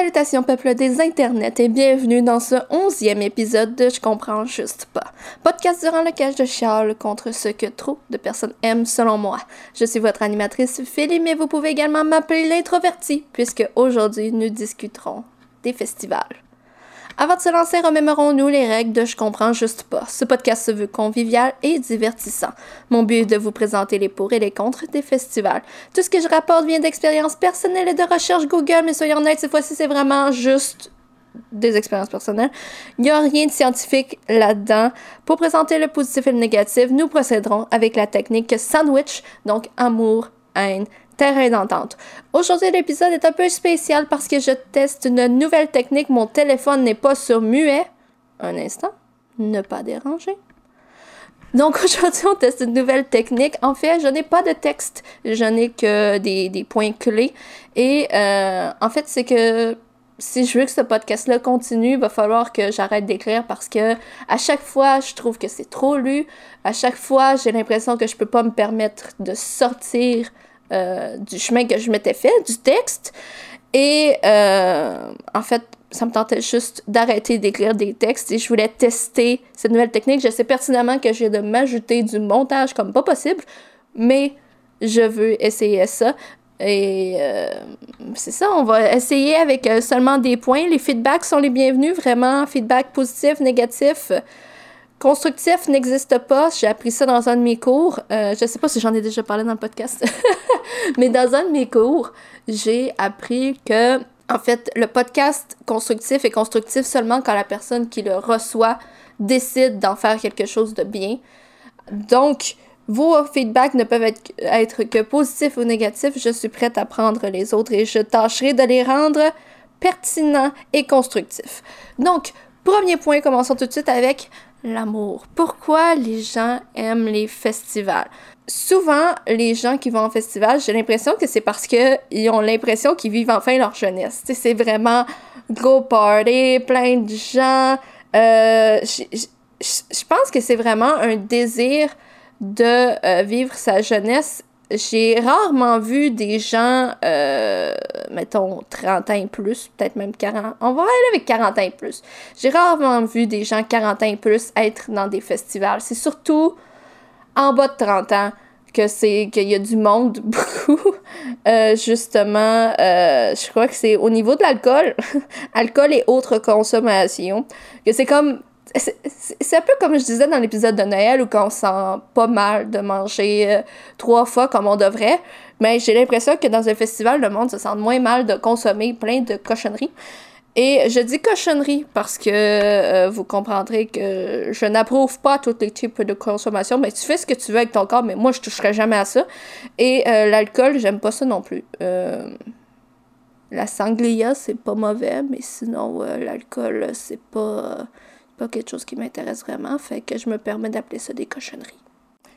Salutations peuple des internets et bienvenue dans ce onzième épisode de Je comprends juste pas. Podcast durant lequel je chiale contre ce que trop de personnes aiment selon moi. Je suis votre animatrice Philly, mais vous pouvez également m'appeler l'introverti puisque aujourd'hui nous discuterons des festivals. Avant de se lancer, remémorons-nous les règles de Je comprends juste pas. Ce podcast se veut convivial et divertissant. Mon but est de vous présenter les pour et les contre des festivals. Tout ce que je rapporte vient d'expériences personnelles et de recherche Google, mais soyons honnêtes, cette fois-ci, c'est vraiment juste des expériences personnelles. Il n'y a rien de scientifique là-dedans. Pour présenter le positif et le négatif, nous procéderons avec la technique sandwich, donc amour, haine, terrain d'entente. Aujourd'hui, l'épisode est un peu spécial parce que je teste une nouvelle technique. Mon téléphone n'est pas sur muet. Un instant. Ne pas déranger. Donc aujourd'hui, on teste une nouvelle technique. En fait, je n'ai pas de texte. Je n'ai que des, des, points clés. Et euh, en fait, c'est que si je veux que ce podcast-là continue, il va falloir que j'arrête d'écrire parce que à chaque fois, je trouve que c'est trop lu. À chaque fois, j'ai l'impression que je peux pas me permettre de sortir euh, du chemin que je m'étais fait, du texte. Et euh, en fait, ça me tentait juste d'arrêter d'écrire des textes et je voulais tester cette nouvelle technique. Je sais pertinemment que j'ai de m'ajouter du montage comme pas possible, mais je veux essayer ça. Et euh, c'est ça, on va essayer avec seulement des points. Les feedbacks sont les bienvenus, vraiment. Feedback positif, négatif. Constructif n'existe pas. J'ai appris ça dans un de mes cours. Euh, je sais pas si j'en ai déjà parlé dans le podcast, mais dans un de mes cours, j'ai appris que, en fait, le podcast constructif est constructif seulement quand la personne qui le reçoit décide d'en faire quelque chose de bien. Donc, vos feedbacks ne peuvent être, être que positifs ou négatifs. Je suis prête à prendre les autres et je tâcherai de les rendre pertinents et constructifs. Donc, premier point, commençons tout de suite avec l'amour. Pourquoi les gens aiment les festivals? Souvent, les gens qui vont en festival, j'ai l'impression que c'est parce qu'ils ont l'impression qu'ils vivent enfin leur jeunesse. c'est vraiment gros party, plein de gens. Euh, je pense que c'est vraiment un désir de euh, vivre sa jeunesse j'ai rarement vu des gens, euh, mettons, 30 ans et plus, peut-être même 40. On va aller avec 40 ans et plus. J'ai rarement vu des gens 40 ans et plus être dans des festivals. C'est surtout en bas de 30 ans que c'est qu'il y a du monde beaucoup. Euh, justement, euh, je crois que c'est au niveau de l'alcool, alcool et autres consommations, que c'est comme c'est un peu comme je disais dans l'épisode de Noël où on sent pas mal de manger euh, trois fois comme on devrait. Mais j'ai l'impression que dans un festival, le monde se sent moins mal de consommer plein de cochonneries. Et je dis cochonneries parce que euh, vous comprendrez que je n'approuve pas tous les types de consommation. Mais tu fais ce que tu veux avec ton corps, mais moi, je toucherai jamais à ça. Et euh, l'alcool, j'aime pas ça non plus. la sangria, c'est pas mauvais, mais sinon, l'alcool, c'est pas pas quelque chose qui m'intéresse vraiment, fait que je me permets d'appeler ça des cochonneries.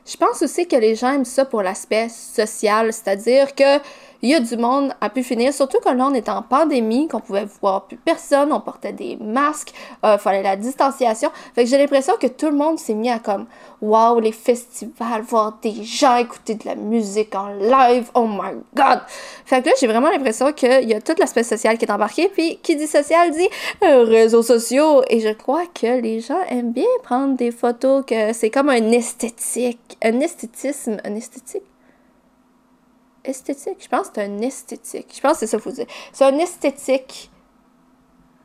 Je pense aussi que les gens aiment ça pour l'aspect social, c'est-à-dire que il y a du monde à pu finir, surtout quand là on est en pandémie, qu'on pouvait voir plus personne, on portait des masques, euh, fallait la distanciation. Fait que j'ai l'impression que tout le monde s'est mis à comme waouh les festivals, voir des gens écouter de la musique en live, oh my god. Fait que là j'ai vraiment l'impression qu'il y a tout l'aspect social qui est embarqué, puis qui dit social dit euh, réseaux sociaux et je crois que les gens aiment bien prendre des photos, que c'est comme un esthétique, un esthétisme, un esthétique? Esthétique? Je pense que c'est un esthétique. Je pense que c'est ça qu'il faut dire. C'est un esthétique.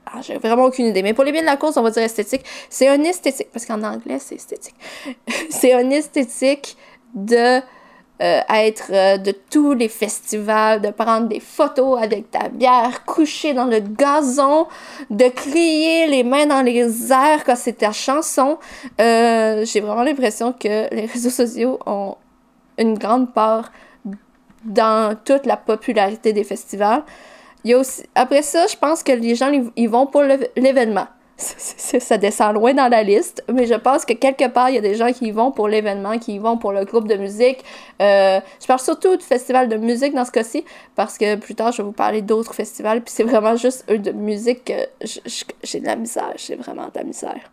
Ah, j'ai vraiment aucune idée. Mais pour les biens de la course, on va dire esthétique. C'est un esthétique. Parce qu'en anglais, c'est esthétique. c'est un esthétique de euh, être euh, de tous les festivals, de prendre des photos avec ta bière couchée dans le gazon, de crier les mains dans les airs quand c'est ta chanson. Euh, j'ai vraiment l'impression que les réseaux sociaux ont une grande part dans toute la popularité des festivals. Il y a aussi, après ça, je pense que les gens, ils vont pour l'événement. Ça descend loin dans la liste, mais je pense que quelque part, il y a des gens qui vont pour l'événement, qui y vont pour le groupe de musique. Euh, je parle surtout du festival de musique dans ce cas-ci, parce que plus tard, je vais vous parler d'autres festivals, puis c'est vraiment juste eux de musique que j'ai de la misère, j'ai vraiment de la misère.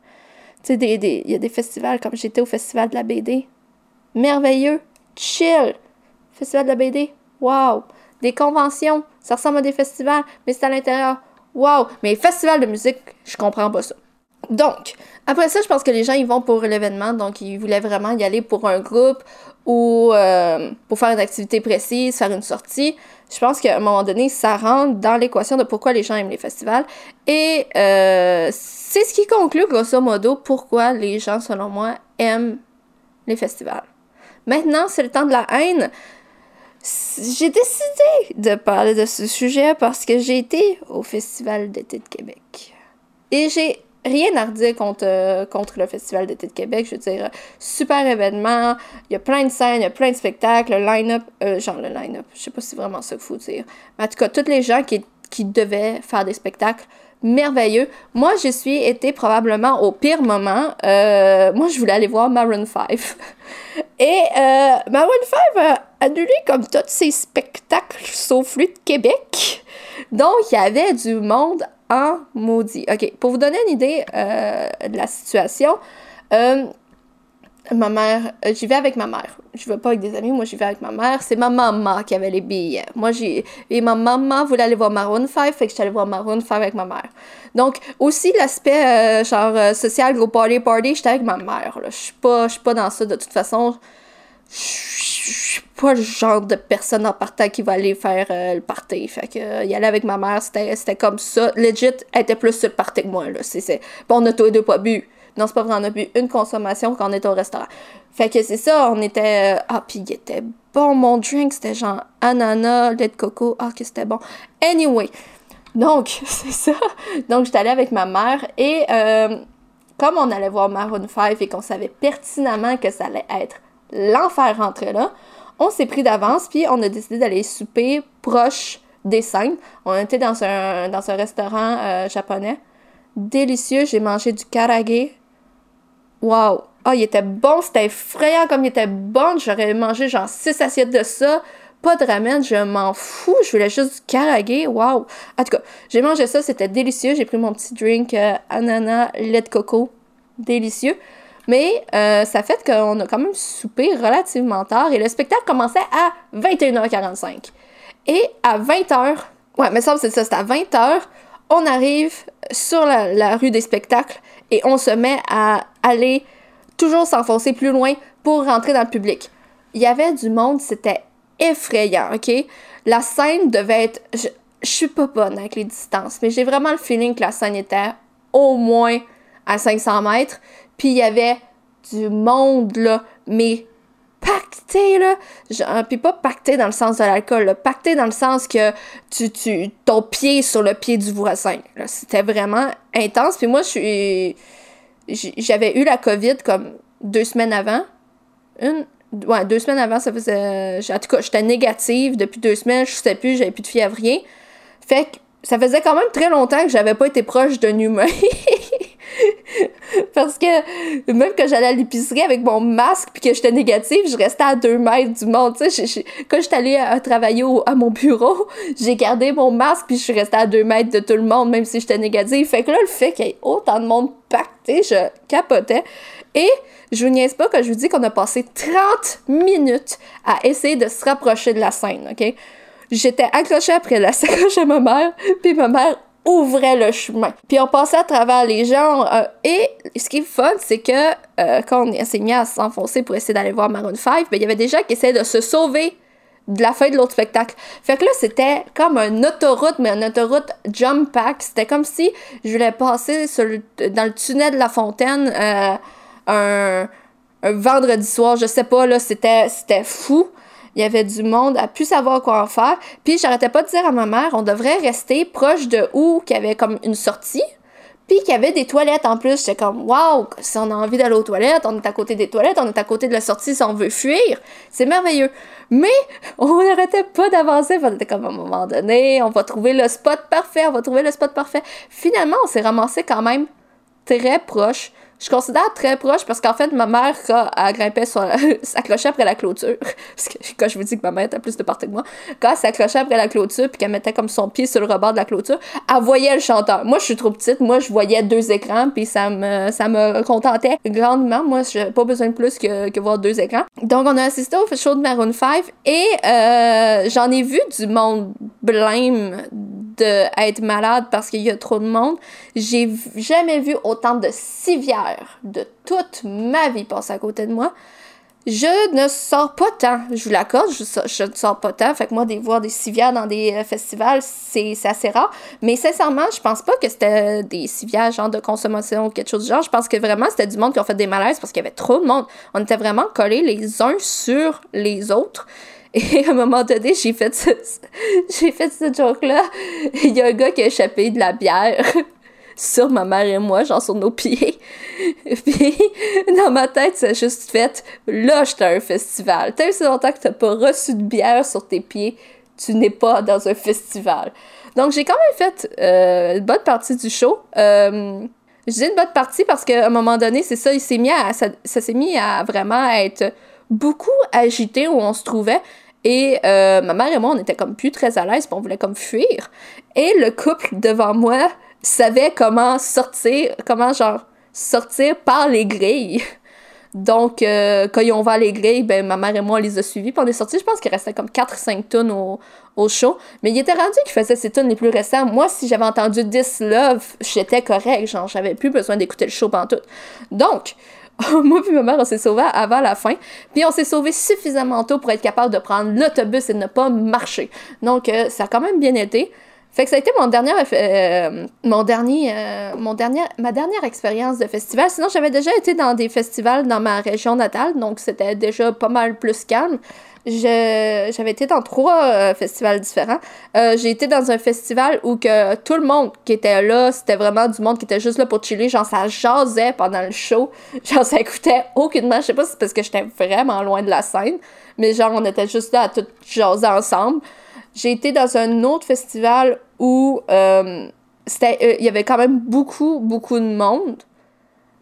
Tu sais, il y a des festivals, comme j'étais au festival de la BD. Merveilleux, chill, Festival de la BD, wow! Des conventions, ça ressemble à des festivals, mais c'est à l'intérieur. wow! Mais festival de musique, je comprends pas ça. Donc, après ça, je pense que les gens, ils vont pour l'événement, donc ils voulaient vraiment y aller pour un groupe ou euh, pour faire une activité précise, faire une sortie. Je pense qu'à un moment donné, ça rentre dans l'équation de pourquoi les gens aiment les festivals. Et euh, c'est ce qui conclut, grosso modo, pourquoi les gens, selon moi, aiment les festivals. Maintenant, c'est le temps de la haine. J'ai décidé de parler de ce sujet parce que j'ai été au Festival d'été de Québec. Et j'ai rien à redire contre, euh, contre le Festival d'été de Québec. Je veux dire, super événement. Il y a plein de scènes, il y a plein de spectacles. Le line-up, euh, genre le line-up, je sais pas si c'est vraiment ça qu'il faut dire. Mais en tout cas, tous les gens qui, qui devaient faire des spectacles merveilleux. Moi, je suis été probablement au pire moment. Euh, moi, je voulais aller voir Maroon 5. Et Maroon 5 a annulé comme tous ses spectacles sauf lui de Québec. Donc, il y avait du monde en maudit. OK, pour vous donner une idée euh, de la situation, euh, ma mère, euh, j'y vais avec ma mère. Je vais pas avec des amis, moi j'y vais avec ma mère. C'est ma maman qui avait les billets. Moi j'ai et ma maman voulait aller voir Maroon 5, fait que j'étais allée voir Maroon 5 avec ma mère. Donc aussi l'aspect genre social gros party party, j'étais avec ma mère Je suis pas je suis pas dans ça de toute façon je suis pas le genre de personne en partant qui va aller faire euh, le party. Fait que euh, y aller avec ma mère, c'était comme ça. Legit, elle était plus sur le party que moi. Là. c'est Bon, on a tous les deux pas bu. Non, c'est pas vrai, on a bu une consommation quand on était au restaurant. Fait que c'est ça, on était. Euh, ah, puis il était bon, mon drink, c'était genre ananas, lait de coco. Ah, que c'était bon. Anyway, donc, c'est ça. Donc, j'étais allée avec ma mère et comme on allait voir Maroon 5 et qu'on savait pertinemment que ça allait être l'enfer rentrer là. On s'est pris d'avance, puis on a décidé d'aller souper proche des scènes. On était dans un, dans un restaurant euh, japonais. Délicieux, j'ai mangé du karage. Waouh! Ah, il était bon, c'était effrayant comme il était bon. J'aurais mangé genre 6 assiettes de ça. Pas de ramen, je m'en fous. Je voulais juste du karage. Waouh! En tout cas, j'ai mangé ça, c'était délicieux. J'ai pris mon petit drink euh, ananas, lait de coco. Délicieux. Mais euh, ça fait qu'on a quand même soupé relativement tard et le spectacle commençait à 21h45. Et à 20h, ouais, mais ça, c'est ça, c'est à 20h, on arrive sur la, rue des spectacles et on se met à aller toujours s'enfoncer plus loin pour rentrer dans le public. Il y avait du monde, c'était effrayant, OK? La scène devait être... Je, je suis pas bonne avec les distances, mais j'ai vraiment le feeling que la scène était au moins à 500 mètres. Puis il y avait du monde, là, mais pacté, là. Genre, puis pas pacté dans le sens de l'alcool, pacté dans le sens que tu, tu, ton pied sur le pied du voisin. C'était vraiment intense. Puis moi, je suis. J'avais eu la COVID comme deux semaines avant. Une. Ouais, deux semaines avant, ça faisait. En tout cas, j'étais négative depuis deux semaines, je sais plus, j'avais plus de fièvre, rien. Fait que ça faisait quand même très longtemps que j'avais pas été proche d'un humain. Parce que même que j'allais à l'épicerie avec mon masque puis que j'étais négative, je restais à deux mètres du monde. quand j'étais allée à, travailler à mon bureau, j'ai gardé mon masque puis je suis restée à deux mètres de tout le monde, même si j'étais négative. Fait que là, le fait qu'il y ait autant de monde pacté, je capotais. Et je vous niaise pas que je vous dis qu'on a passé 30 minutes à essayer de se rapprocher de la scène, OK? J'étais accrochée après la sacoche à ma mère, puis ma mère ouvrait le chemin. Puis on passait à travers les gens. Euh, et ce qui est fun, c'est que euh, quand on s'est mis à s'enfoncer pour essayer d'aller voir Maroon 5, ben, il y avait des gens qui essayaient de se sauver de la fin de l'autre spectacle. Fait que là, c'était comme un autoroute, mais un autoroute jump pack. C'était comme si je voulais passer dans le tunnel de la fontaine euh, un, un, vendredi soir. Je sais pas, là, c'était fou il y avait du monde à plus savoir quoi en faire. Puis j'arrêtais pas de dire à ma mère, on devrait rester proche de où qu'il y avait comme une sortie. Puis qu'il y avait des toilettes en plus. J'étais comme, waouh, si on a envie d'aller aux toilettes, on est à côté des toilettes, on est à côté de la sortie si on veut fuir. C'est merveilleux. Mais on n'arrêtait pas d'avancer. On était comme, à un moment donné, on va trouver le spot parfait, on va trouver le spot parfait. Finalement, on s'est ramassé quand même très proche je considère très proche parce qu'en fait, ma mère, quand elle sur. s'accrochait après la clôture, parce que quand je vous dis que ma mère était plus de partie que moi, quand elle s'accrochait après la clôture puis qu'elle mettait comme son pied sur le rebord de la clôture, elle voyait le chanteur. Moi, je suis trop petite, moi, je voyais deux écrans puis ça me, ça me contentait grandement. Moi, j'ai pas besoin de plus que, que voir deux écrans. Donc, on a assisté au show de Maroon 5 et euh, j'en ai vu du monde blême d'être malade parce qu'il y a trop de monde. J'ai jamais vu autant de civières de toute ma vie passer à côté de moi. Je ne sors pas tant, je vous l'accorde, je, ne sors pas tant. Fait que moi, des, voir des civières dans des euh, festivals, c'est assez rare. Mais sincèrement, je pense pas que c'était des civières genre de consommation ou quelque chose du genre. Je pense que vraiment, c'était du monde qui a fait des malaises parce qu'il y avait trop de monde. On était vraiment collés les uns sur les autres. Et à un moment donné, j'ai fait ce, j'ai fait ce joke-là. Il y a un gars qui a échappé de la bière sur ma mère et moi, genre sur nos pieds. Puis, dans ma tête, ça a juste fait, là, j'étais à un festival. Tant si longtemps que t'as pas reçu de bière sur tes pieds, tu n'es pas dans un festival. Donc, j'ai quand même fait euh, une bonne partie du show. Euh, je dis une bonne partie parce qu'à un moment donné, c'est ça, il s'est mis à, ça, ça s'est mis à vraiment être beaucoup agité où on se trouvait. Et euh, ma mère et moi, on était comme plus très à l'aise, on voulait comme fuir. Et le couple devant moi savait comment sortir, comment genre sortir par les grilles. Donc, euh, quand ils ont ouvert les grilles, ben, ma mère et moi, on les a suivis. Puis on est sortis, je pense qu'il restait comme 4-5 tonnes au, show. Mais il était rendu qu'il faisait ces tonnes les plus récents. Moi, si j'avais entendu 10 Love, j'étais correct. Genre, j'avais plus besoin d'écouter le show tout. Donc, moi puis ma mère, on s'est sauvés avant la fin. Puis on s'est sauvés suffisamment tôt pour être capable de prendre l'autobus et de ne pas marcher. Donc, euh, ça a quand même bien été. Fait que ça a été mon dernier, euh, mon dernier, euh, mon ma dernière expérience de festival. Sinon, j'avais déjà été dans des festivals dans ma région natale, donc c'était déjà pas mal plus calme. J'avais été dans trois euh, festivals différents. J'ai été dans un festival où que tout le monde qui était là, c'était vraiment du monde qui était juste là pour chiller. Genre, ça jasait pendant le show. Genre, ça écoutait aucunement. Je sais pas si c'est parce que j'étais vraiment loin de la scène, mais genre, on était juste là à tout jaser ensemble. J'ai été dans un autre festival où euh, euh, il y avait quand même beaucoup, beaucoup de monde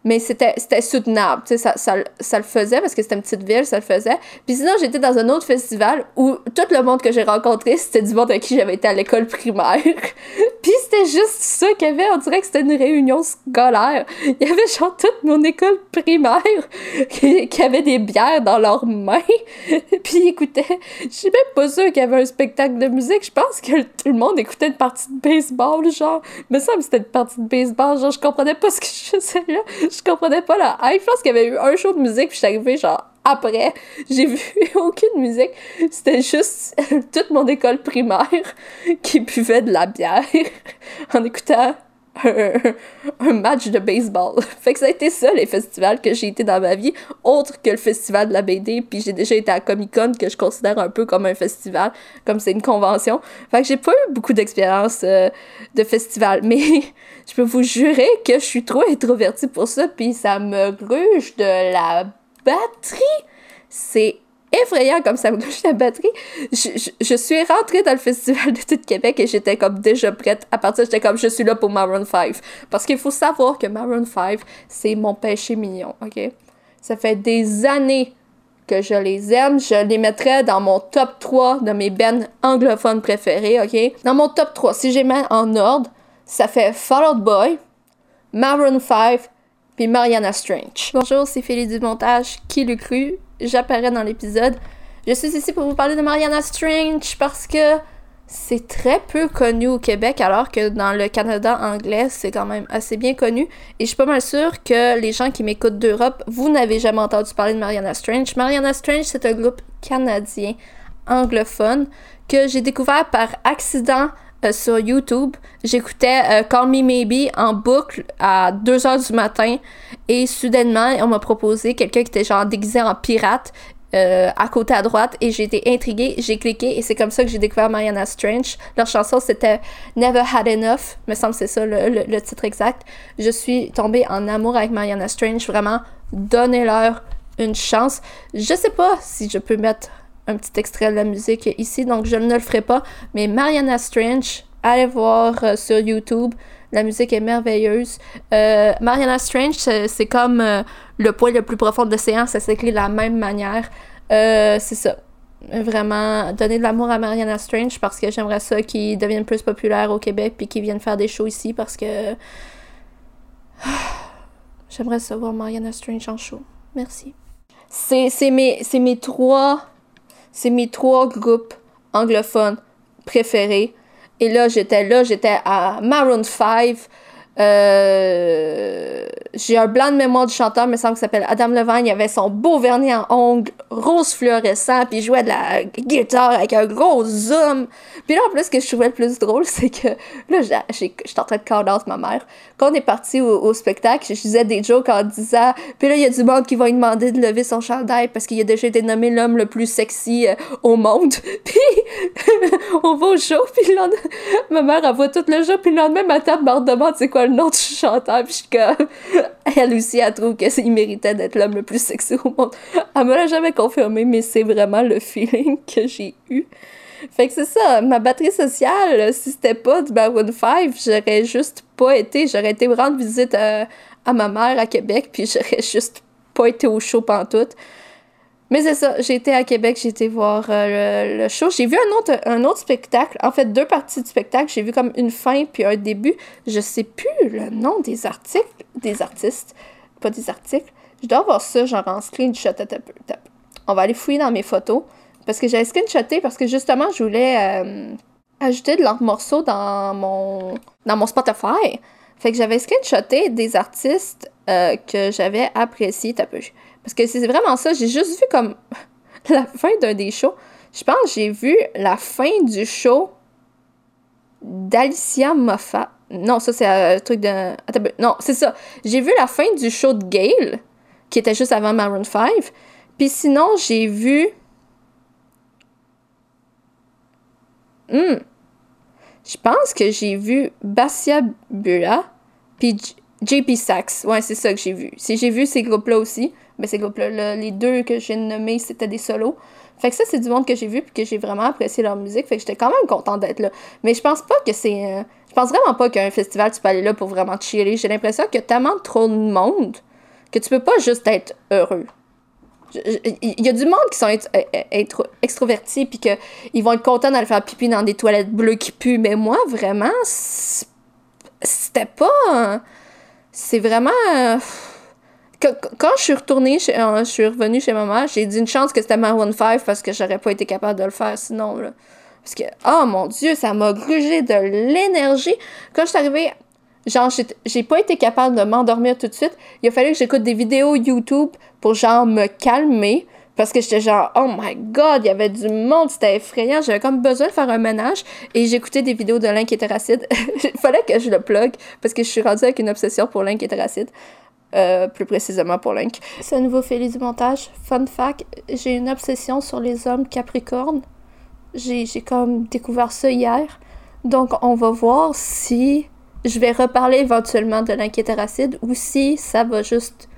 mais c'était, soutenable. Tu sais, ça, ça, ça, le faisait parce que c'était une petite ville, ça le faisait. Puis sinon, j'étais dans un autre festival où tout le monde que j'ai rencontré, c'était du monde avec qui j'avais été à l'école primaire. Puis c'était juste ça qu'il y avait. On dirait que c'était une réunion scolaire. Il y avait genre toute mon école primaire qui, avait des bières dans leurs mains. Puis écoutaient. Je suis même pas sûre qu'il y avait un spectacle de musique. Je pense que tout le monde écoutait une partie de baseball, genre. Mais ça, c'était une partie de baseball. Genre, je comprenais pas ce que je faisais là je comprenais pas la hype. Je pense qu'il y avait eu un show de musique, puis je suis arrivée genre après. J'ai vu aucune musique. C'était juste toute mon école primaire qui buvait de la bière en écoutant un, match de baseball. Fait que ça a été ça, les festivals que j'ai été dans ma vie, autre que le festival de la BD, puis j'ai déjà été à Comic Con, que je considère un peu comme un festival, comme c'est une convention. Fait que j'ai pas eu beaucoup d'expérience euh, de festival, mais je peux vous jurer que je suis trop introvertie pour ça, puis ça me gruge de la batterie. C'est effrayant comme ça me touche la batterie. Je, je, suis rentrée dans le Festival d'été de Québec et j'étais comme déjà prête. À partir, j'étais comme je suis là pour Maroon 5. Parce qu'il faut savoir que Maroon 5, c'est mon péché mignon, ok? Ça fait des années que je les aime. Je les mettrais dans mon top 3 de mes bands anglophones préférés, ok? Dans mon top 3, si j'ai mis en ordre, ça fait Fall Out Boy, Maroon 5, puis Mariana Strange. Bonjour, c'est Philly du montage. Qui le cru? J'apparais dans l'épisode. Je suis ici pour vous parler de Mariana Strange parce que c'est très peu connu au Québec, alors que dans le Canada anglais, c'est quand même assez bien connu. Et je suis pas mal sûre que les gens qui m'écoutent d'Europe, vous n'avez jamais entendu parler de Mariana Strange. Mariana Strange, c'est un groupe canadien anglophone que j'ai découvert par accident euh, sur YouTube. J'écoutais euh, Call Me Maybe en boucle à 2 heures du matin et soudainement, on m'a proposé quelqu'un qui était genre déguisé en pirate euh, à côté à droite et j'ai été intriguée, j'ai cliqué et c'est comme ça que j'ai découvert Mariana Strange. Leur chanson c'était Never Had Enough, me semble c'est ça le, le, titre exact. Je suis tombée en amour avec Mariana Strange, vraiment donnez-leur une chance. Je sais pas si je peux mettre un petit extrait de la musique ici, donc je ne le ferai pas. Mais Mariana Strange, allez voir euh, sur YouTube. La musique est merveilleuse. Euh, Mariana Strange, c'est comme euh, le point le plus profond de l'océan, ça s'écrit de la même manière. c'est ça. Vraiment, donner de l'amour à Mariana Strange parce que j'aimerais ça qu'il devienne plus populaire au Québec puis qu'il vienne faire des shows ici parce que. J'aimerais savoir Mariana Strange en show. Merci. C'est mes, mes trois c'est mes trois groupes anglophones préférés. Et là, j'étais là, j'étais à Maroon 5. Euh, j'ai un blanc de mémoire du chanteur, me semble qu'il s'appelle Adam Levine. Il avait son beau vernis en ongles, rose fluorescent, puis il jouait de la guitare avec un gros zoom. Puis là, en plus, ce que je trouvais le plus drôle, c'est que là, j'étais en train de call out ma mère. Quand on est parti au, spectacle, je disais des jokes en disant, puis là, il y a du monde qui va lui demander de lever son chandail parce qu'il a déjà été nommé l'homme le plus sexy euh, au monde. Puis on va au show, puis ma mère, elle voit tout le show, puis le lendemain, ma tante me demande c'est quoi le nom du chanteur, puis comme, elle aussi, elle trouve qu'il méritait d'être l'homme le plus sexy au monde. Elle me l'a jamais confirmé, mais c'est vraiment le feeling que j'ai eu. Fait que c'est ça, ma batterie sociale, si c'était pas du Maroon 5, j'aurais juste pas été, j'aurais été rendre visite à, à ma mère à Québec, puis j'aurais juste pas été au show pantoute. Mais c'est ça, été à Québec, j'ai été voir euh, le, show. J'ai vu un autre, un autre spectacle, en fait deux parties du spectacle. J'ai vu comme une fin puis un début. Je sais plus le nom des articles, des artistes, pas des articles. Je dois avoir ça, genre en screenshot. On va aller fouiller dans mes photos. Parce que j'avais screenshoté parce que justement, je voulais euh, ajouter de leurs morceaux dans mon, dans mon Spotify. Fait que j'avais screenshoté des artistes euh, que j'avais appréciés. peu. Parce que c'est vraiment ça. J'ai juste vu comme la fin d'un des shows. Je pense que j'ai vu la fin du show d'Alicia Moffat. Non, ça, c'est un truc de. Attends, non, c'est ça. J'ai vu la fin du show de Gale, qui était juste avant Maroon 5. Puis sinon, j'ai vu. Hmm. Je pense que j'ai vu Bassia Bula, puis JP Sachs. Ouais, c'est ça que j'ai vu. Si j'ai vu ces groupes-là aussi mais ces groupes-là, les deux que j'ai nommés, c'était des solos. Fait que ça, c'est du monde que j'ai vu puis que j'ai vraiment apprécié leur musique. Fait que j'étais quand même contente d'être là. Mais je pense pas que c'est. Euh, je pense vraiment pas qu'un festival, tu peux aller là pour vraiment chiller. J'ai l'impression qu'il y a tellement trop de monde que tu peux pas juste être heureux. Il y a du monde qui sont être, extrovertis puis qu'ils vont être contents d'aller faire pipi dans des toilettes bleues qui puent. Mais moi, vraiment, c'était pas. C'est vraiment quand je suis retournée, euh, je suis revenue chez ma mère, j'ai dit une chance que c'était Maroon 5 parce que j'aurais pas été capable de le faire sinon. Là. Parce que, oh mon Dieu, ça m'a grugé de l'énergie. Quand je suis arrivée, genre, j'ai pas été capable de m'endormir tout de suite. Il a fallu que j'écoute des vidéos YouTube pour, genre, me calmer. Parce que j'étais genre, oh my god, il y avait du monde, c'était effrayant. J'avais comme besoin de faire un ménage. Et j'écoutais des vidéos de Link Hétéracide. Il fallait que je le plug parce que je suis rendue avec une obsession pour Link Hétéracide. Euh, plus précisément pour Link. C'est un nouveau Félix du montage. Fun fact, j'ai une obsession sur les hommes capricornes. J'ai comme découvert ça hier. Donc, on va voir si je vais reparler éventuellement de l'inquiétéracide ou si ça va juste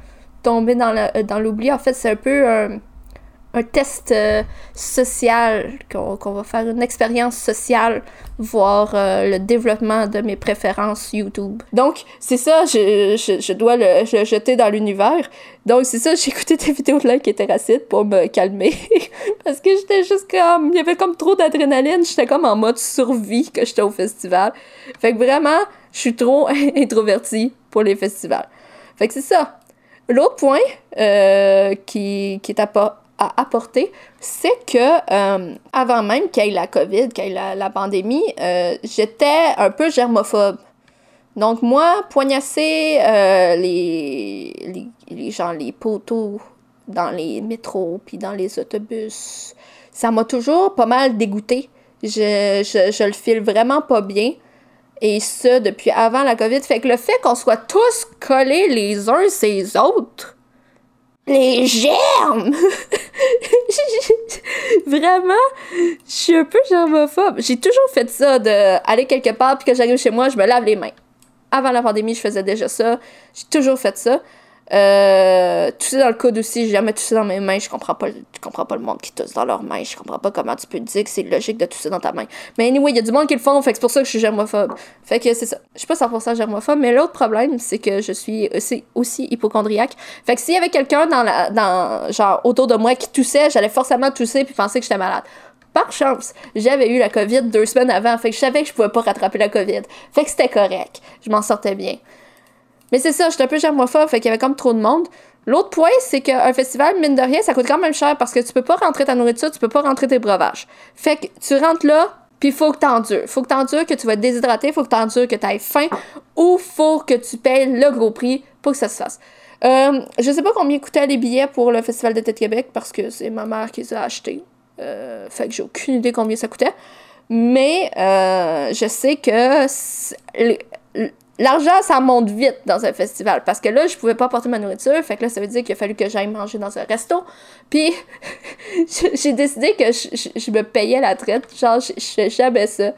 tomber dans l'oubli. En fait, c'est un peu un un test euh, social, qu'on va faire une expérience sociale, voir euh, le développement de mes préférences YouTube. Donc, c'est ça, je, dois le, jeter dans l'univers. Donc, c'est ça, j'ai écouté des vidéos de qui étaient racides pour me calmer. Parce que j'étais juste comme. Il y avait comme trop d'adrénaline. J'étais comme en mode survie que j'étais au festival. Fait que vraiment, je suis trop introvertie pour les festivals. Fait que c'est ça. L'autre point euh, qui, qui est à, apporter, c'est que euh, avant même qu'il y ait la COVID, qu'il y ait la, pandémie, euh, j'étais un peu germophobe. Donc moi, poignasser euh, les, les, les, genre, les poteaux dans les métros puis dans les autobus, ça m'a toujours pas mal dégoûté. Je, je, le file vraiment pas bien. Et ça, depuis avant la COVID. Fait que le fait qu'on soit tous collés les uns ces autres, les germes! Vraiment, je suis un peu germophobe. J'ai toujours fait ça, de aller quelque part, puis que j'arrive chez moi, je me lave les mains. Avant la pandémie, je faisais déjà ça. J'ai toujours fait ça. Euh, tousser dans le coude aussi, j'ai jamais toussé dans mes mains, je comprends pas, comprends pas le monde qui tousse dans leurs mains, je comprends pas comment tu peux dire que c'est logique de tousser dans ta main. Mais anyway, il y a du monde qui le font, fait que c'est pour ça que je suis germophobe. Fait que c'est ça. Je suis pas 100% germophobe, mais l'autre problème, c'est que je suis aussi, aussi hypochondriaque. Fait que s'il y avait quelqu'un dans la, dans, genre, autour de moi qui toussait, j'allais forcément tousser puis penser que j'étais malade par chance, j'avais eu la COVID deux semaines avant, fait que je savais que je pouvais pas rattraper la COVID. Fait que c'était correct. Je m'en sortais bien. Mais c'est ça, j'étais un peu germophobe, fait qu'il y avait comme trop de monde. L'autre point, c'est qu'un festival, mine de rien, ça coûte quand même cher parce que tu peux pas rentrer ta nourriture, tu peux pas rentrer tes breuvages. Fait que tu rentres là, Puis faut que t'endures. Faut que t'endures que tu vas être déshydraté, faut que t'endures que t'aies faim, ou faut que tu payes le gros prix pour que ça se fasse. Euh, je sais pas combien coûtaient les billets pour le Festival de Tête Québec parce que c'est ma mère qui les a achetés. Euh, fait que j'ai aucune idée combien ça coûtait. Mais euh, je sais que l'argent, ça monte vite dans un festival. Parce que là, je pouvais pas porter ma nourriture. Fait que là, ça veut dire qu'il a fallu que j'aille manger dans un resto. Puis, j'ai décidé que je, me payais la traite. Genre, je, je jamais ça.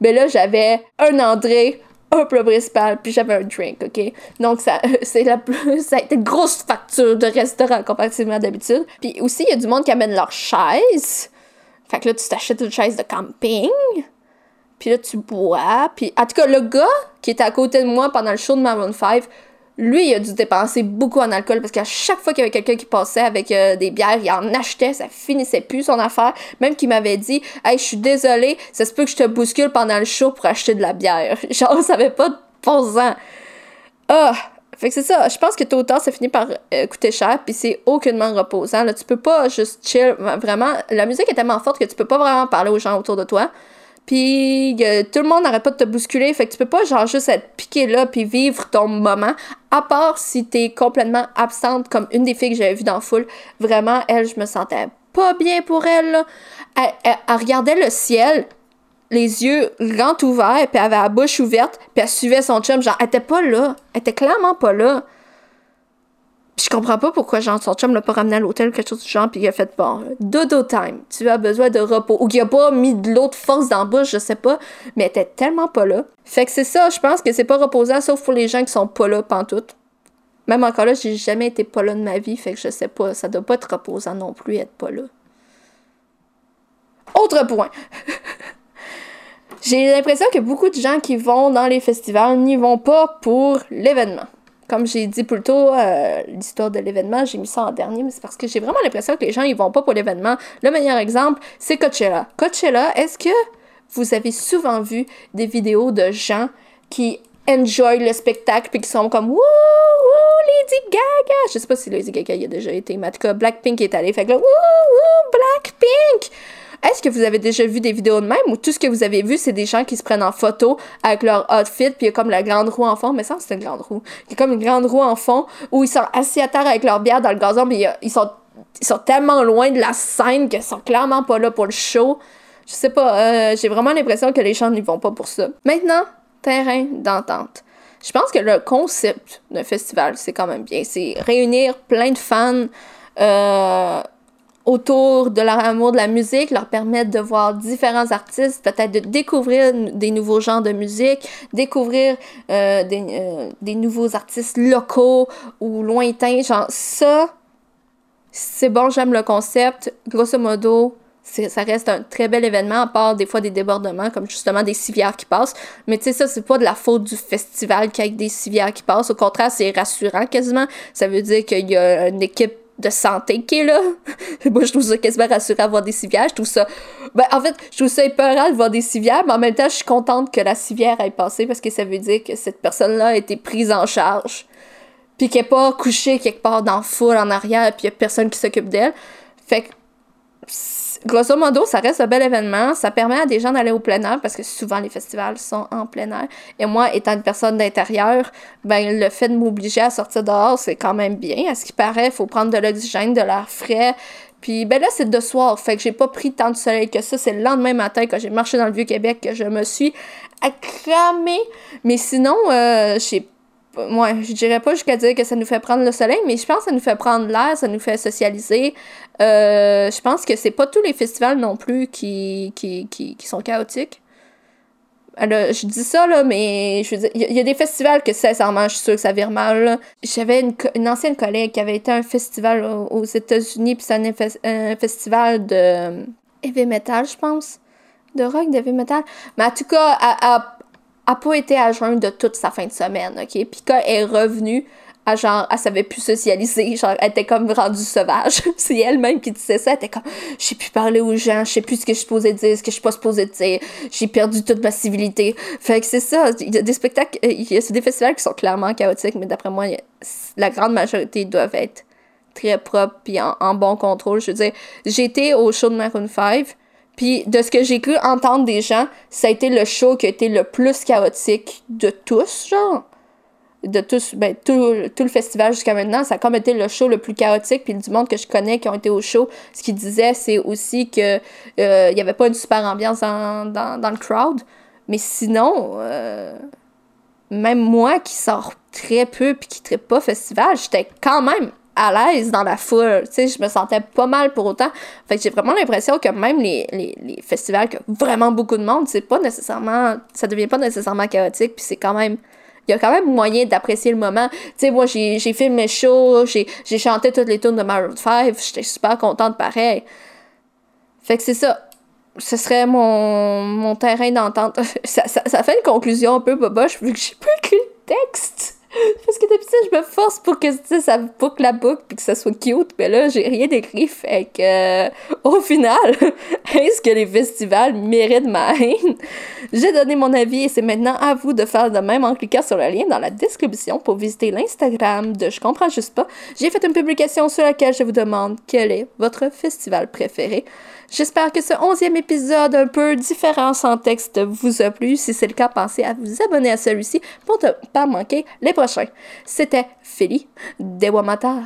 Mais là, j'avais un André, un plat principal, puis j'avais un drink, OK? Donc, c'est la plus, ça a été une grosse facture de restaurant comparativement d'habitude. Puis aussi, il y a du monde qui amène leur chaise. Fait que là, tu t'achètes une chaise de camping. Puis là, tu bois. Puis, en tout cas, le gars qui était à côté de moi pendant le show de Maroon 5, lui, il a dû dépenser beaucoup en alcool parce qu'à chaque fois qu'il y avait quelqu'un qui passait avec euh, des bières, il en achetait, ça finissait plus son affaire. Même qu'il m'avait dit Hey, je suis désolé, ça se peut que je te bouscule pendant le show pour acheter de la bière. Genre, ça avait pas de bon Ah! Fait que c'est ça, je pense que tôt ou tard, ça finit par euh, coûter cher, puis c'est aucunement reposant. Là, tu peux pas juste chill, vraiment. La musique est tellement forte que tu peux pas vraiment parler aux gens autour de toi. Puis tout le monde n'arrête pas de te bousculer, fait que tu peux pas genre juste être piqué là puis vivre ton moment, à part si t'es complètement absente comme une des filles que j'avais vues dans foule. Vraiment, elle, je me sentais pas bien pour elle. Elle, regardait le ciel, les yeux grands ouverts, puis elle avait la bouche ouverte, puis elle suivait son chum, genre, elle était pas là. Elle était clairement pas là. Puis je comprends pas pourquoi genre son chum l'a pas ramené à l'hôtel quelque chose du genre puis il a fait bon dodo time. Tu as besoin de repos. Ou qu'il a pas mis de l'autre force dans la bouche je sais pas. Mais elle était tellement pas là. Fait que c'est ça je pense que c'est pas reposant sauf pour les gens qui sont pas là pantoute. Même encore là j'ai jamais été pas là de ma vie fait que je sais pas. Ça doit pas être reposant non plus être pas là. Autre point. J'ai l'impression que beaucoup de gens qui vont dans les festivals n'y vont pas pour l'événement comme j'ai dit plus tôt, euh, l'histoire de l'événement, j'ai mis ça en dernier, mais c'est parce que j'ai vraiment l'impression que les gens, ils vont pas pour l'événement. Le meilleur exemple, c'est Coachella. Coachella, est-ce que vous avez souvent vu des vidéos de gens qui enjoy le spectacle puis qui sont comme wouh Lady Gaga? Je sais pas si Lady Gaga y a déjà été mais en tout cas Blackpink est allé fait que là wouh Blackpink est-ce que vous avez déjà vu des vidéos de même ou tout ce que vous avez vu, c'est des gens qui se prennent en photo avec leur outfit, puis il comme la grande roue en fond, mais ça, c'est une grande roue. Il y a comme une grande roue en fond où ils sont assis à terre avec leur bière dans le gazon, mais ils sont, ils sont tellement loin de la scène qu'ils sont clairement pas là pour le show. Je sais pas, euh, j'ai vraiment l'impression que les gens n'y vont pas pour ça. Maintenant, terrain d'entente. Je pense que le concept d'un festival, c'est quand même bien. C'est réunir plein de fans. Euh, autour de leur amour de la musique, leur permettre de voir différents artistes, peut-être de découvrir des nouveaux genres de musique, découvrir euh, des, euh, des, nouveaux artistes locaux ou lointains. Genre, ça, c'est bon, j'aime le concept. Grosso modo, ça reste un très bel événement, à part des fois des débordements, comme justement des civières qui passent. Mais tu sais, ça, c'est pas de la faute du festival qu'il y ait des civières qui passent. Au contraire, c'est rassurant quasiment. Ça veut dire qu'il y a une équipe de santé qui est là. Moi, je trouve ça quasiment rassurant de voir des civières. Je trouve ça. Ben, en fait, je trouve ça épeurant de voir des civières, mais en même temps, je suis contente que la civière ait passé parce que ça veut dire que cette personne-là a été prise en charge. Puis qu'elle n'est pas couchée quelque part dans le foule en arrière, puis il n'y a personne qui s'occupe d'elle. Fait que grosso modo, ça reste un bel événement. Ça permet à des gens d'aller au plein air parce que souvent les festivals sont en plein air. Et moi, étant une personne d'intérieur, ben le fait de m'obliger à sortir dehors, c'est quand même bien. À ce qui paraît, il faut prendre de l'oxygène, de l'air frais. Puis ben là, c'est de soir, fait que j'ai pas pris tant de soleil que ça. C'est le lendemain matin quand j'ai marché dans le Vieux-Québec que je me suis acclamée. Mais sinon, euh, j'ai moi, je dirais pas jusqu'à dire que ça nous fait prendre le soleil, mais je pense que ça nous fait prendre l'air, ça nous fait socialiser. Euh, je pense que c'est pas tous les festivals non plus qui, qui, qui, sont chaotiques. Alors, je dis ça, là, mais je veux il y, a des festivals que, sincèrement, je suis sûre que ça vire mal. J'avais une, ancienne collègue qui avait été à un festival aux, États-Unis, puis c'est un, festival de heavy metal, je pense. De rock, de heavy metal. Mais en tout cas, à a pas été à jeun de toute sa fin de semaine, OK? Puis quand elle est revenue, à genre, elle savait plus socialiser, genre, elle était comme rendue sauvage. c'est elle-même qui disait ça, elle était comme, j'ai pu parler aux gens, je sais plus ce que je suis dire, ce que je suis pas supposée dire, j'ai perdu toute ma civilité. Fait que c'est ça, il y a des spectacles, euh, il y a des festivals qui sont clairement chaotiques, mais d'après moi, la grande majorité doivent être très propres puis en, bon contrôle. Je veux dire, été au show de Maroon 5, Puis de ce que j'ai cru entendre des gens, ça a été le show qui a été le plus chaotique de tous, genre. De tous, ben, tout, tout le festival jusqu'à maintenant, ça a comme été le show le plus chaotique. Puis du monde que je connais qui ont été au show, ce qu'ils disaient, c'est aussi que euh, il n'y avait pas une super ambiance dans, dans, dans le crowd. Mais sinon, euh, même moi qui sors très peu puis qui ne pas festival, j'étais quand même à l'aise dans la foule. Tu sais, je me sentais pas mal pour autant. Fait que j'ai vraiment l'impression que même les, les, les festivals qui ont vraiment beaucoup de monde, c'est pas nécessairement. Ça devient pas nécessairement chaotique, puis c'est quand même. Il y a quand même moyen d'apprécier le moment. Tu sais, moi, j'ai, fait mes shows, j'ai, j'ai chanté toutes les tunes de Maroon 5, j'étais super contente pareil. Fait que c'est ça. Ce serait mon, mon terrain d'entente. ça, ça, ça, fait une conclusion un peu boboche vu que j'ai pas écrit le texte. Parce que d'habitude, je me force pour que ça boucle la boucle puis que ça soit cute. Mais là, j'ai rien écrit. Fait que, euh, au final, est-ce que les festivals méritent ma haine? J'ai donné mon avis et c'est maintenant à vous de faire de même en cliquant sur le lien dans la description pour visiter l'Instagram de Je comprends juste pas. J'ai fait une publication sur laquelle je vous demande quel est votre festival préféré. J'espère que ce onzième épisode un peu différent sans texte vous a plu. Si c'est le cas, pensez à vous abonner à celui-ci pour ne pas manquer les prochains. C'était Philly Dewamata.